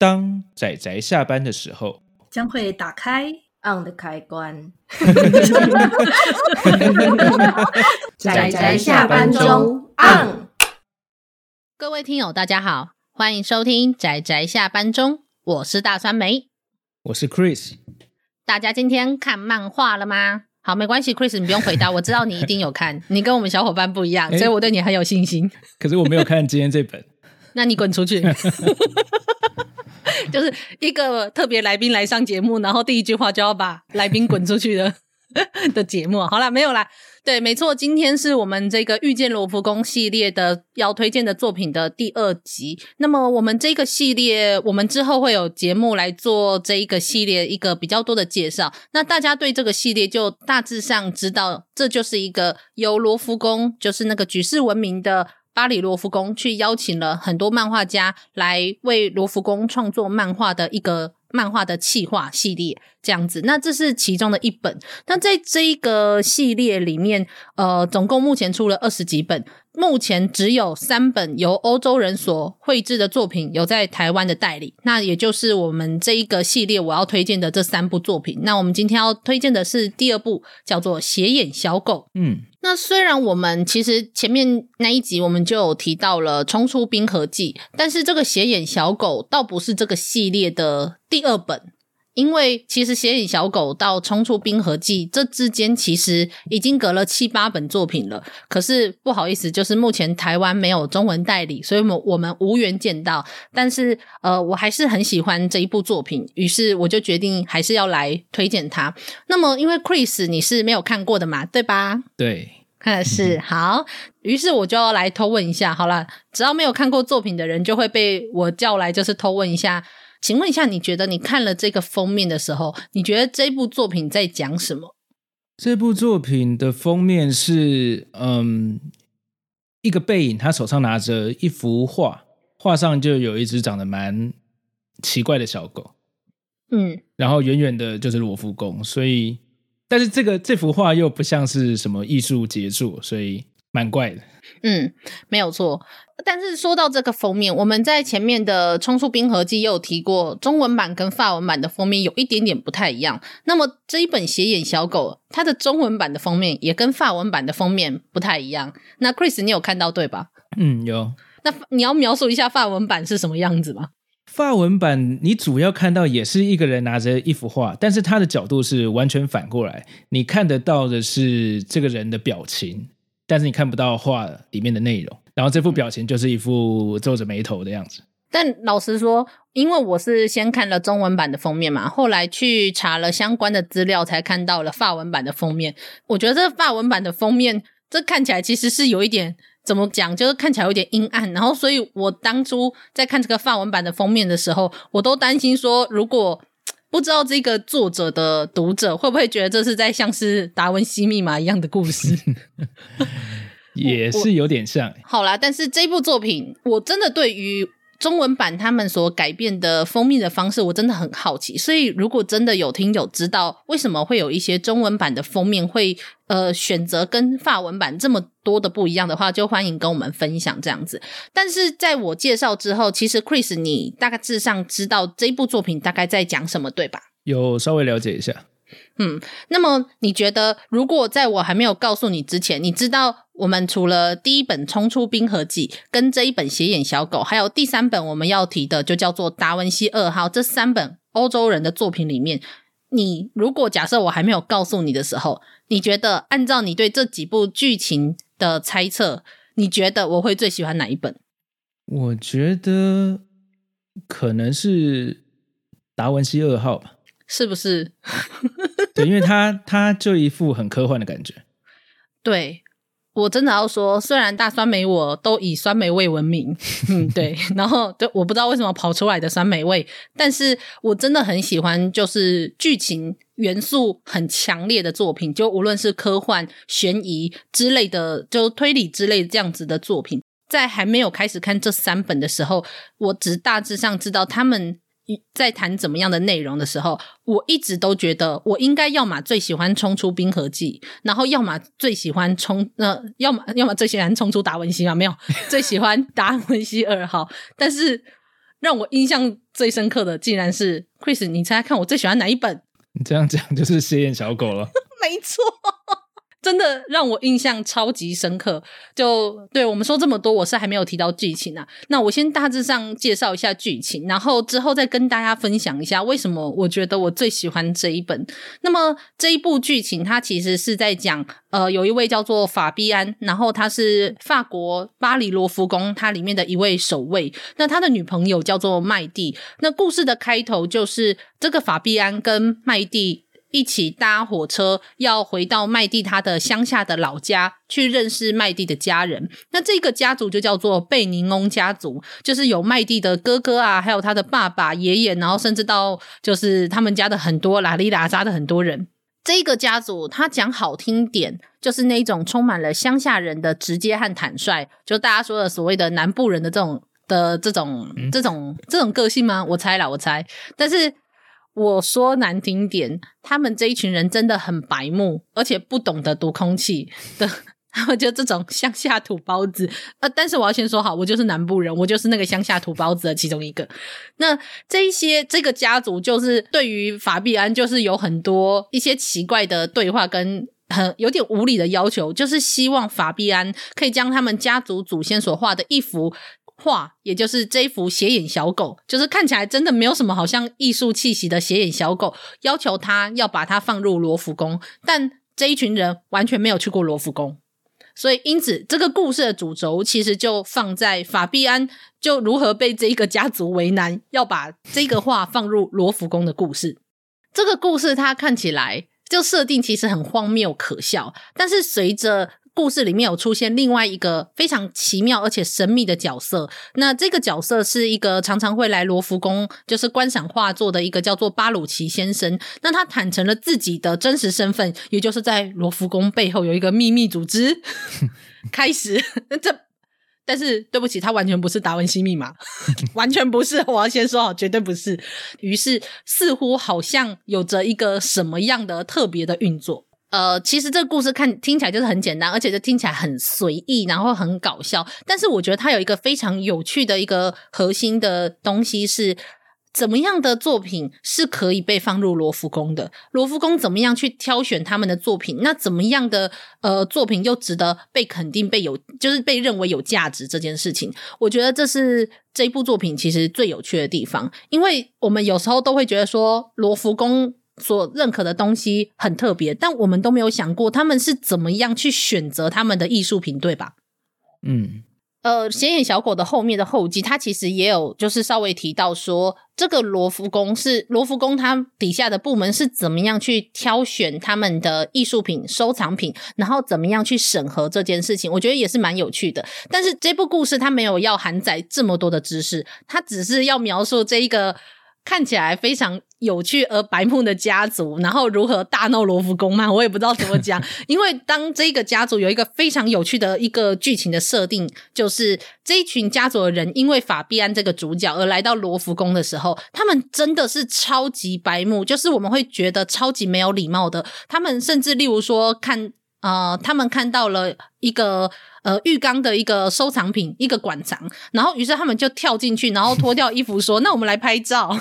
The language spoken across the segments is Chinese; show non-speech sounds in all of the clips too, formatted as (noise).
当仔仔下班的时候，将会打开 on 的开关。仔仔下班中 on。各位听友，大家好，欢迎收听仔仔下班中，我是大酸梅，我是 Chris。大家今天看漫画了吗？好，没关系，Chris，你不用回答，我知道你一定有看，(laughs) 你跟我们小伙伴不一样，所以我对你很有信心。可是我没有看今天这本，(laughs) 那你滚出去。(laughs) (laughs) 就是一个特别来宾来上节目，然后第一句话就要把来宾滚出去的的节目。好啦，没有啦，对，没错，今天是我们这个遇见罗浮宫系列的要推荐的作品的第二集。那么我们这个系列，我们之后会有节目来做这一个系列一个比较多的介绍。那大家对这个系列就大致上知道，这就是一个由罗浮宫，就是那个举世闻名的。巴黎罗浮宫去邀请了很多漫画家来为罗浮宫创作漫画的一个漫画的企划系列，这样子。那这是其中的一本。那在这一个系列里面，呃，总共目前出了二十几本。目前只有三本由欧洲人所绘制的作品有在台湾的代理，那也就是我们这一个系列我要推荐的这三部作品。那我们今天要推荐的是第二部，叫做《斜眼小狗》。嗯，那虽然我们其实前面那一集我们就有提到了《冲出冰河纪》，但是这个《斜眼小狗》倒不是这个系列的第二本。因为其实《斜影小狗》到《冲出冰河纪》这之间其实已经隔了七八本作品了，可是不好意思，就是目前台湾没有中文代理，所以我我们无缘见到。但是呃，我还是很喜欢这一部作品，于是我就决定还是要来推荐它。那么因为 Chris 你是没有看过的嘛，对吧？对，看 (laughs) 是 (laughs) 好，于是我就要来偷问一下。好了，只要没有看过作品的人，就会被我叫来，就是偷问一下。请问一下，你觉得你看了这个封面的时候，你觉得这部作品在讲什么？这部作品的封面是，嗯，一个背影，他手上拿着一幅画，画上就有一只长得蛮奇怪的小狗，嗯，然后远远的就是罗浮宫，所以，但是这个这幅画又不像是什么艺术杰作，所以蛮怪的。嗯，没有错。但是说到这个封面，我们在前面的《冲出冰河纪》也有提过，中文版跟法文版的封面有一点点不太一样。那么这一本《斜眼小狗》，它的中文版的封面也跟法文版的封面不太一样。那 Chris，你有看到对吧？嗯，有。那你要描述一下法文版是什么样子吗？法文版你主要看到也是一个人拿着一幅画，但是他的角度是完全反过来，你看得到的是这个人的表情。但是你看不到画里面的内容，然后这副表情就是一副皱着眉头的样子。但老实说，因为我是先看了中文版的封面嘛，后来去查了相关的资料，才看到了法文版的封面。我觉得这法文版的封面，这看起来其实是有一点怎么讲，就是看起来有点阴暗。然后，所以我当初在看这个法文版的封面的时候，我都担心说，如果不知道这个作者的读者会不会觉得这是在像是达文西密码一样的故事？(laughs) 也是有点像。好啦，但是这部作品我真的对于中文版他们所改变的封面的方式，我真的很好奇。所以如果真的有听友知道为什么会有一些中文版的封面会呃选择跟法文版这么多的不一样的话，就欢迎跟我们分享这样子。但是在我介绍之后，其实 Chris 你大概致上知道这部作品大概在讲什么，对吧？有稍微了解一下。嗯，那么你觉得，如果在我还没有告诉你之前，你知道我们除了第一本《冲出冰河纪》跟这一本《斜眼小狗》，还有第三本我们要提的，就叫做《达文西二号》这三本欧洲人的作品里面，你如果假设我还没有告诉你的时候，你觉得按照你对这几部剧情的猜测，你觉得我会最喜欢哪一本？我觉得可能是《达文西二号》吧。是不是？(laughs) 对，因为他他就一副很科幻的感觉。(laughs) 对，我真的要说，虽然大酸梅我都以酸梅味闻名，嗯，对，(laughs) 然后就我不知道为什么跑出来的酸梅味，但是我真的很喜欢，就是剧情元素很强烈的作品，就无论是科幻、悬疑之类的，就推理之类这样子的作品，在还没有开始看这三本的时候，我只大致上知道他们。在谈怎么样的内容的时候，我一直都觉得我应该要么最喜欢冲出冰河纪，然后要么最喜欢冲呃，要么要么最喜欢冲出达文西嘛，没有 (laughs) 最喜欢达文西二号。但是让我印象最深刻的，竟然是 Chris，你猜猜看，我最喜欢哪一本？你这样讲就是谢眼小狗了。(laughs) 没错。真的让我印象超级深刻，就对我们说这么多，我是还没有提到剧情啊。那我先大致上介绍一下剧情，然后之后再跟大家分享一下为什么我觉得我最喜欢这一本。那么这一部剧情，它其实是在讲，呃，有一位叫做法比安，然后他是法国巴黎罗浮宫它里面的一位守卫，那他的女朋友叫做麦蒂。那故事的开头就是这个法比安跟麦蒂。一起搭火车要回到麦蒂他的乡下的老家去认识麦蒂的家人。那这个家族就叫做贝宁翁家族，就是有麦蒂的哥哥啊，还有他的爸爸、爷爷，然后甚至到就是他们家的很多拉里拉扎的很多人。这个家族他讲好听点，就是那种充满了乡下人的直接和坦率，就大家说的所谓的南部人的这种的这种这种这种个性吗？我猜啦，我猜，但是。我说难听点，他们这一群人真的很白目，而且不懂得读空气的，(laughs) 他们就这种乡下土包子。呃，但是我要先说好，我就是南部人，我就是那个乡下土包子的其中一个。那这一些这个家族，就是对于法比安，就是有很多一些奇怪的对话，跟很有点无理的要求，就是希望法比安可以将他们家族祖先所画的一幅。画，也就是这幅斜眼小狗，就是看起来真的没有什么好像艺术气息的斜眼小狗，要求他要把它放入罗浮宫，但这一群人完全没有去过罗浮宫，所以因此这个故事的主轴其实就放在法比安就如何被这一个家族为难，要把这个画放入罗浮宫的故事。这个故事它看起来就设定其实很荒谬可笑，但是随着故事里面有出现另外一个非常奇妙而且神秘的角色，那这个角色是一个常常会来罗浮宫就是观赏画作的一个叫做巴鲁奇先生。那他坦诚了自己的真实身份，也就是在罗浮宫背后有一个秘密组织。(laughs) 开始，(laughs) 这但是对不起，他完全不是达文西密码，(laughs) 完全不是。我要先说好，绝对不是。于是，似乎好像有着一个什么样的特别的运作。呃，其实这个故事看听起来就是很简单，而且就听起来很随意，然后很搞笑。但是我觉得它有一个非常有趣的一个核心的东西是，怎么样的作品是可以被放入罗浮宫的？罗浮宫怎么样去挑选他们的作品？那怎么样的呃作品又值得被肯定、被有就是被认为有价值这件事情？我觉得这是这部作品其实最有趣的地方，因为我们有时候都会觉得说罗浮宫。所认可的东西很特别，但我们都没有想过他们是怎么样去选择他们的艺术品，对吧？嗯，呃，显眼小狗的后面的后记，它其实也有就是稍微提到说，这个罗浮宫是罗浮宫，它底下的部门是怎么样去挑选他们的艺术品、收藏品，然后怎么样去审核这件事情，我觉得也是蛮有趣的。但是这部故事它没有要含载这么多的知识，它只是要描述这一个。看起来非常有趣而白目的家族，然后如何大闹罗浮宫嘛？我也不知道怎么讲。(laughs) 因为当这个家族有一个非常有趣的一个剧情的设定，就是这一群家族的人因为法比安这个主角而来到罗浮宫的时候，他们真的是超级白目，就是我们会觉得超级没有礼貌的。他们甚至例如说看。呃，他们看到了一个呃浴缸的一个收藏品，一个馆藏，然后于是他们就跳进去，然后脱掉衣服说：“那我们来拍照。”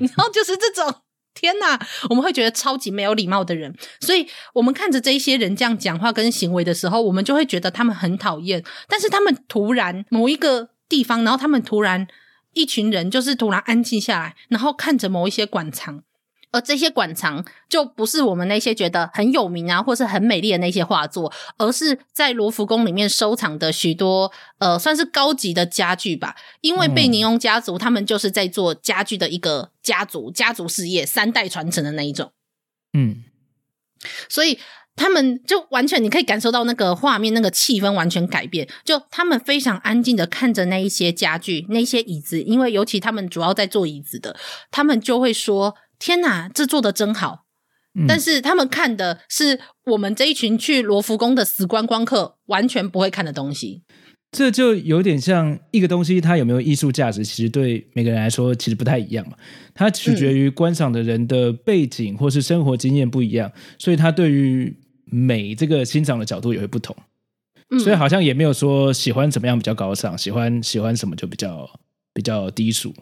然后就是这种天哪，我们会觉得超级没有礼貌的人。所以我们看着这一些人这样讲话跟行为的时候，我们就会觉得他们很讨厌。但是他们突然某一个地方，然后他们突然一群人就是突然安静下来，然后看着某一些馆藏。而这些馆藏就不是我们那些觉得很有名啊，或是很美丽的那些画作，而是在罗浮宫里面收藏的许多呃，算是高级的家具吧。因为贝尼翁家族他们就是在做家具的一个家族，家族事业三代传承的那一种。嗯，所以他们就完全你可以感受到那个画面，那个气氛完全改变。就他们非常安静的看着那一些家具，那些椅子，因为尤其他们主要在做椅子的，他们就会说。天哪，这做的真好！嗯，但是他们看的是我们这一群去罗浮宫的死观光客完全不会看的东西。这就有点像一个东西，它有没有艺术价值，其实对每个人来说其实不太一样嘛。它取决于观赏的人的背景或是生活经验不一样，所以他对于美这个欣赏的角度也会不同。所以好像也没有说喜欢怎么样比较高尚，喜欢喜欢什么就比较比较低俗。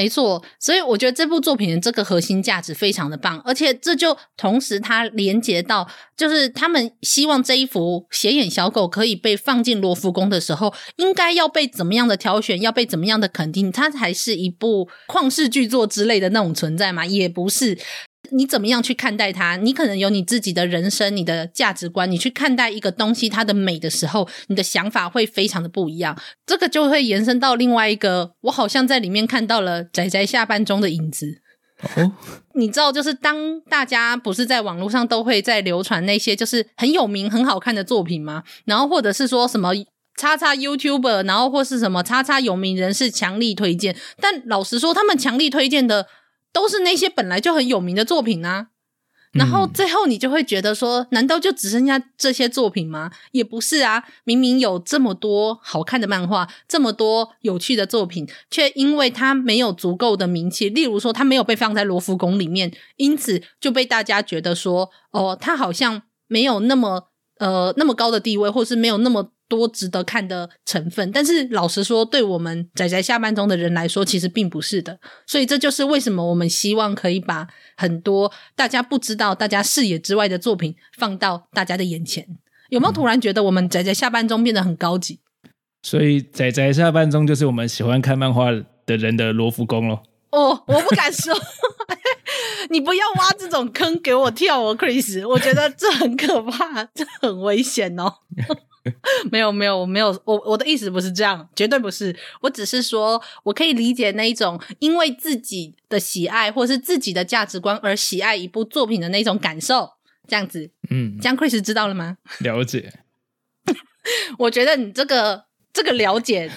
没错，所以我觉得这部作品的这个核心价值非常的棒，而且这就同时它连接到，就是他们希望这一幅斜眼小狗可以被放进罗浮宫的时候，应该要被怎么样的挑选，要被怎么样的肯定，它才是一部旷世巨作之类的那种存在嘛？也不是。你怎么样去看待它？你可能有你自己的人生、你的价值观。你去看待一个东西它的美的时候，你的想法会非常的不一样。这个就会延伸到另外一个，我好像在里面看到了仔仔下半中的影子。哦，你知道，就是当大家不是在网络上都会在流传那些就是很有名、很好看的作品吗？然后或者是说什么叉叉 YouTuber，然后或是什么叉叉有名人士强力推荐。但老实说，他们强力推荐的。都是那些本来就很有名的作品啊，然后最后你就会觉得说，难道就只剩下这些作品吗？也不是啊，明明有这么多好看的漫画，这么多有趣的作品，却因为它没有足够的名气，例如说它没有被放在罗浮宫里面，因此就被大家觉得说，哦，它好像没有那么呃那么高的地位，或是没有那么。多值得看的成分，但是老实说，对我们仔仔下班中的人来说，其实并不是的。所以这就是为什么我们希望可以把很多大家不知道、大家视野之外的作品放到大家的眼前。有没有突然觉得我们仔仔下班中变得很高级？所以仔仔下班中就是我们喜欢看漫画的人的罗浮宫咯。哦，我不敢说，(laughs) 你不要挖这种坑给我跳哦，Chris。我觉得这很可怕，这很危险哦。(laughs) (laughs) 没有没有，我没有，我我的意思不是这样，绝对不是。我只是说，我可以理解那一种因为自己的喜爱或是自己的价值观而喜爱一部作品的那种感受，这样子。嗯，这样 Chris 知道了吗？(laughs) 了解。我觉得你这个这个了解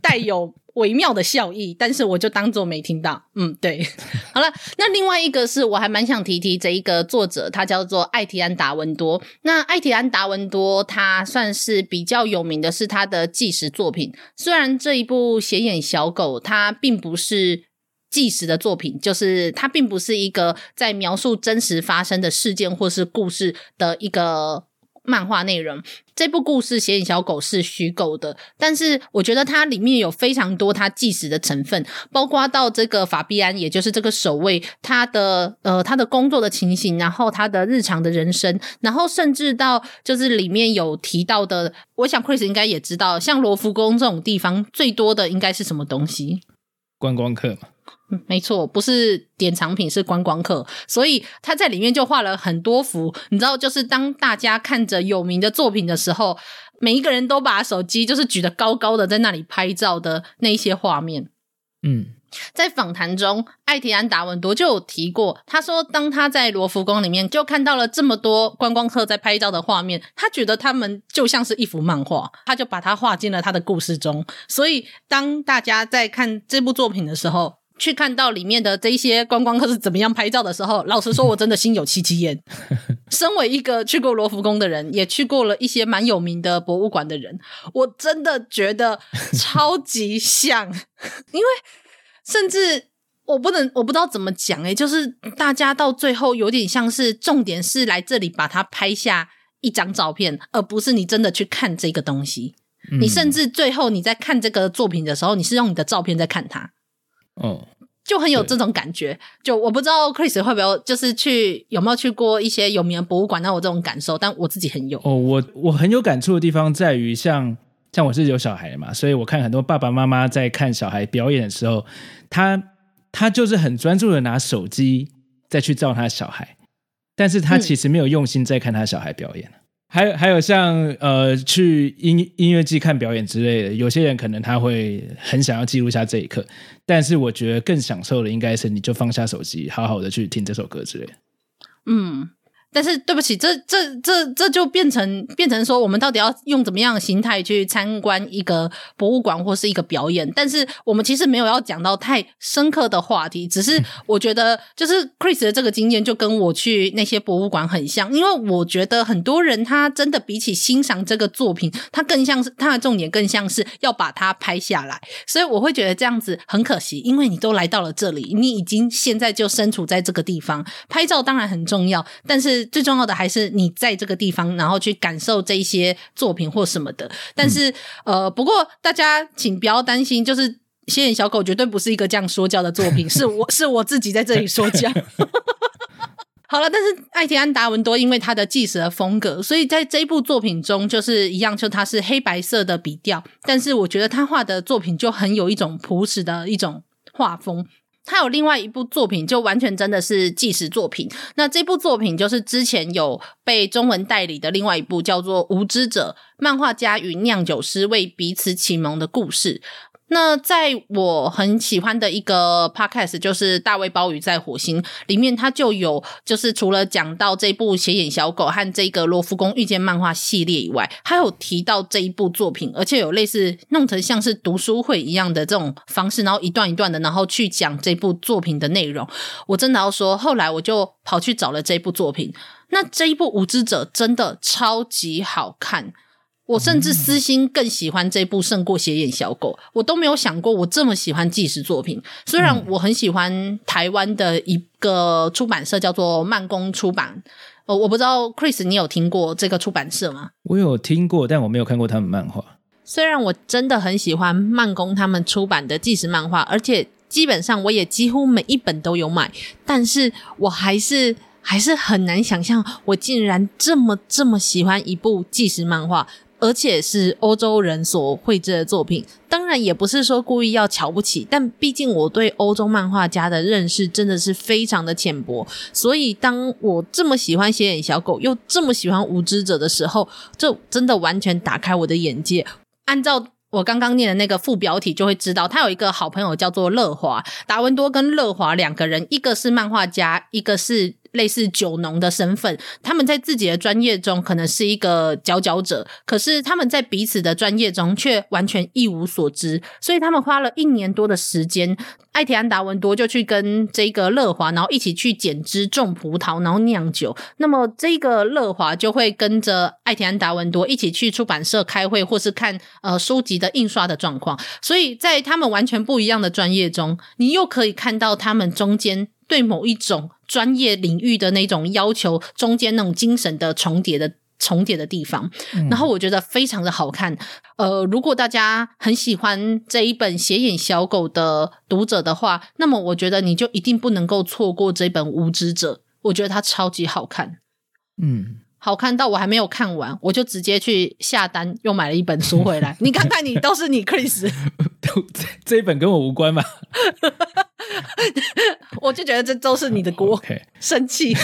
带有。微妙的笑意，但是我就当做没听到。嗯，对，(laughs) 好了，那另外一个是我还蛮想提提这一个作者，他叫做艾提安·达文多。那艾提安·达文多，他算是比较有名的是他的纪实作品。虽然这一部《斜眼小狗》它并不是纪实的作品，就是它并不是一个在描述真实发生的事件或是故事的一个。漫画内容，这部故事《写影小狗》是虚构的，但是我觉得它里面有非常多它纪实的成分，包括到这个法比安，也就是这个守卫，他的呃他的工作的情形，然后他的日常的人生，然后甚至到就是里面有提到的，我想 Chris 应该也知道，像罗浮宫这种地方最多的应该是什么东西？观光客嘛。没错，不是典藏品，是观光客，所以他在里面就画了很多幅。你知道，就是当大家看着有名的作品的时候，每一个人都把手机就是举得高高的，在那里拍照的那一些画面。嗯，在访谈中，艾提安·达文多就有提过，他说，当他在罗浮宫里面就看到了这么多观光客在拍照的画面，他觉得他们就像是一幅漫画，他就把它画进了他的故事中。所以，当大家在看这部作品的时候，去看到里面的这一些观光客是怎么样拍照的时候，老实说，我真的心有戚戚焉。(laughs) 身为一个去过罗浮宫的人，也去过了一些蛮有名的博物馆的人，我真的觉得超级像，(laughs) 因为甚至我不能，我不知道怎么讲诶、欸，就是大家到最后有点像是重点是来这里把它拍下一张照片，而不是你真的去看这个东西。嗯、你甚至最后你在看这个作品的时候，你是用你的照片在看它。哦。就很有这种感觉，就我不知道 Chris 会不会就是去有没有去过一些有名的博物馆，那我这种感受，但我自己很有。哦，我我很有感触的地方在于，像像我是有小孩的嘛，所以我看很多爸爸妈妈在看小孩表演的时候，他他就是很专注的拿手机再去照他小孩，但是他其实没有用心在看他小孩表演。嗯还有还有像呃去音音乐季看表演之类的，有些人可能他会很想要记录下这一刻，但是我觉得更享受的应该是你就放下手机，好好的去听这首歌之类的。嗯。但是对不起，这这这这就变成变成说，我们到底要用怎么样的心态去参观一个博物馆或是一个表演？但是我们其实没有要讲到太深刻的话题，只是 (laughs) 我觉得就是 Chris 的这个经验就跟我去那些博物馆很像，因为我觉得很多人他真的比起欣赏这个作品，他更像是他的重点更像是要把它拍下来，所以我会觉得这样子很可惜，因为你都来到了这里，你已经现在就身处在这个地方，拍照当然很重要，但是。最重要的还是你在这个地方，然后去感受这一些作品或什么的。但是，嗯、呃，不过大家请不要担心，就是仙眼小狗绝对不是一个这样说教的作品，(laughs) 是我是我自己在这里说教。(laughs) 好了，但是艾提安·达文多因为他的纪实的风格，所以在这一部作品中就是一样，就他是黑白色的笔调，但是我觉得他画的作品就很有一种朴实的一种画风。他有另外一部作品，就完全真的是纪实作品。那这部作品就是之前有被中文代理的另外一部，叫做《无知者：漫画家与酿酒师为彼此启蒙的故事》。那在我很喜欢的一个 podcast，就是大卫鲍鱼在火星里面，他就有就是除了讲到这部斜眼小狗和这个罗浮宫遇见漫画系列以外，还有提到这一部作品，而且有类似弄成像是读书会一样的这种方式，然后一段一段的，然后去讲这部作品的内容。我真的要说，后来我就跑去找了这部作品，那这一部《无知者》真的超级好看。我甚至私心更喜欢这部胜过《斜眼小狗》，我都没有想过我这么喜欢纪实作品。虽然我很喜欢台湾的一个出版社叫做慢工出版，呃，我不知道 Chris 你有听过这个出版社吗？我有听过，但我没有看过他们漫画。虽然我真的很喜欢慢工他们出版的纪实漫画，而且基本上我也几乎每一本都有买，但是我还是还是很难想象，我竟然这么这么喜欢一部纪实漫画。而且是欧洲人所绘制的作品，当然也不是说故意要瞧不起，但毕竟我对欧洲漫画家的认识真的是非常的浅薄，所以当我这么喜欢《邪眼小狗》又这么喜欢《无知者》的时候，这真的完全打开我的眼界。按照我刚刚念的那个副标题，就会知道他有一个好朋友叫做乐华，达文多跟乐华两个人，一个是漫画家，一个是。类似酒农的身份，他们在自己的专业中可能是一个佼佼者，可是他们在彼此的专业中却完全一无所知，所以他们花了一年多的时间，艾提安·达文多就去跟这个乐华，然后一起去剪枝、种葡萄，然后酿酒。那么这个乐华就会跟着艾提安·达文多一起去出版社开会，或是看呃书籍的印刷的状况。所以在他们完全不一样的专业中，你又可以看到他们中间。对某一种专业领域的那种要求，中间那种精神的重叠的重叠的地方，嗯，然后我觉得非常的好看。呃，如果大家很喜欢这一本《斜眼小狗》的读者的话，那么我觉得你就一定不能够错过这本《无知者》。我觉得它超级好看，嗯，好看到我还没有看完，我就直接去下单又买了一本书回来。(laughs) 你看看你，都是你，Chris，(laughs) 这一本跟我无关吗？(laughs) (laughs) 我就觉得这都是你的锅，okay. 生气。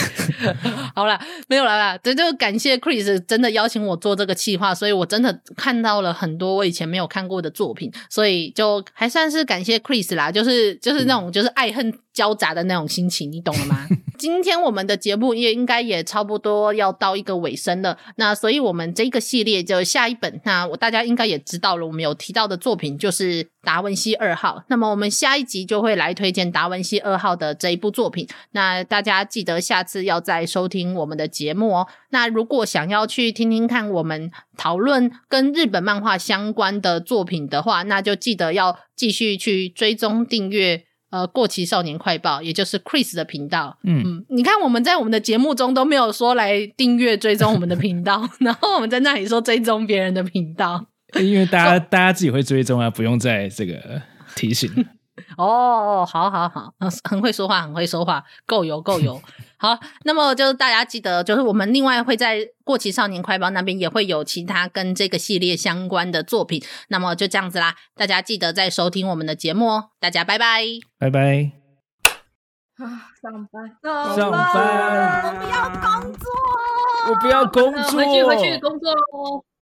(laughs) 好了，没有了啦。这就感谢 Chris 真的邀请我做这个企划，所以我真的看到了很多我以前没有看过的作品，所以就还算是感谢 Chris 啦。就是就是那种就是爱恨交杂的那种心情，你懂了吗？(laughs) 今天我们的节目也应该也差不多要到一个尾声了，那所以我们这个系列就下一本，那我大家应该也知道了，我们有提到的作品就是达文西二号。那么我们下一集就会来推荐达文西二号的这一部作品，那大家记得下次要再收听我们的节目哦。那如果想要去听听看我们讨论跟日本漫画相关的作品的话，那就记得要继续去追踪订阅。呃，过期少年快报，也就是 Chris 的频道。嗯嗯，你看我们在我们的节目中都没有说来订阅追踪我们的频道，(laughs) 然后我们在那里说追踪别人的频道，因为大家大家自己会追踪啊，不用再这个提醒。(laughs) 哦，好好好，很会说话，很会说话，够油够油。好，那么就是大家记得，就是我们另外会在过期少年快报那边也会有其他跟这个系列相关的作品。那么就这样子啦，大家记得再收听我们的节目哦。大家拜拜，拜拜。啊，上班，上班，我不要工作，我不要工作，回去回去工作喽。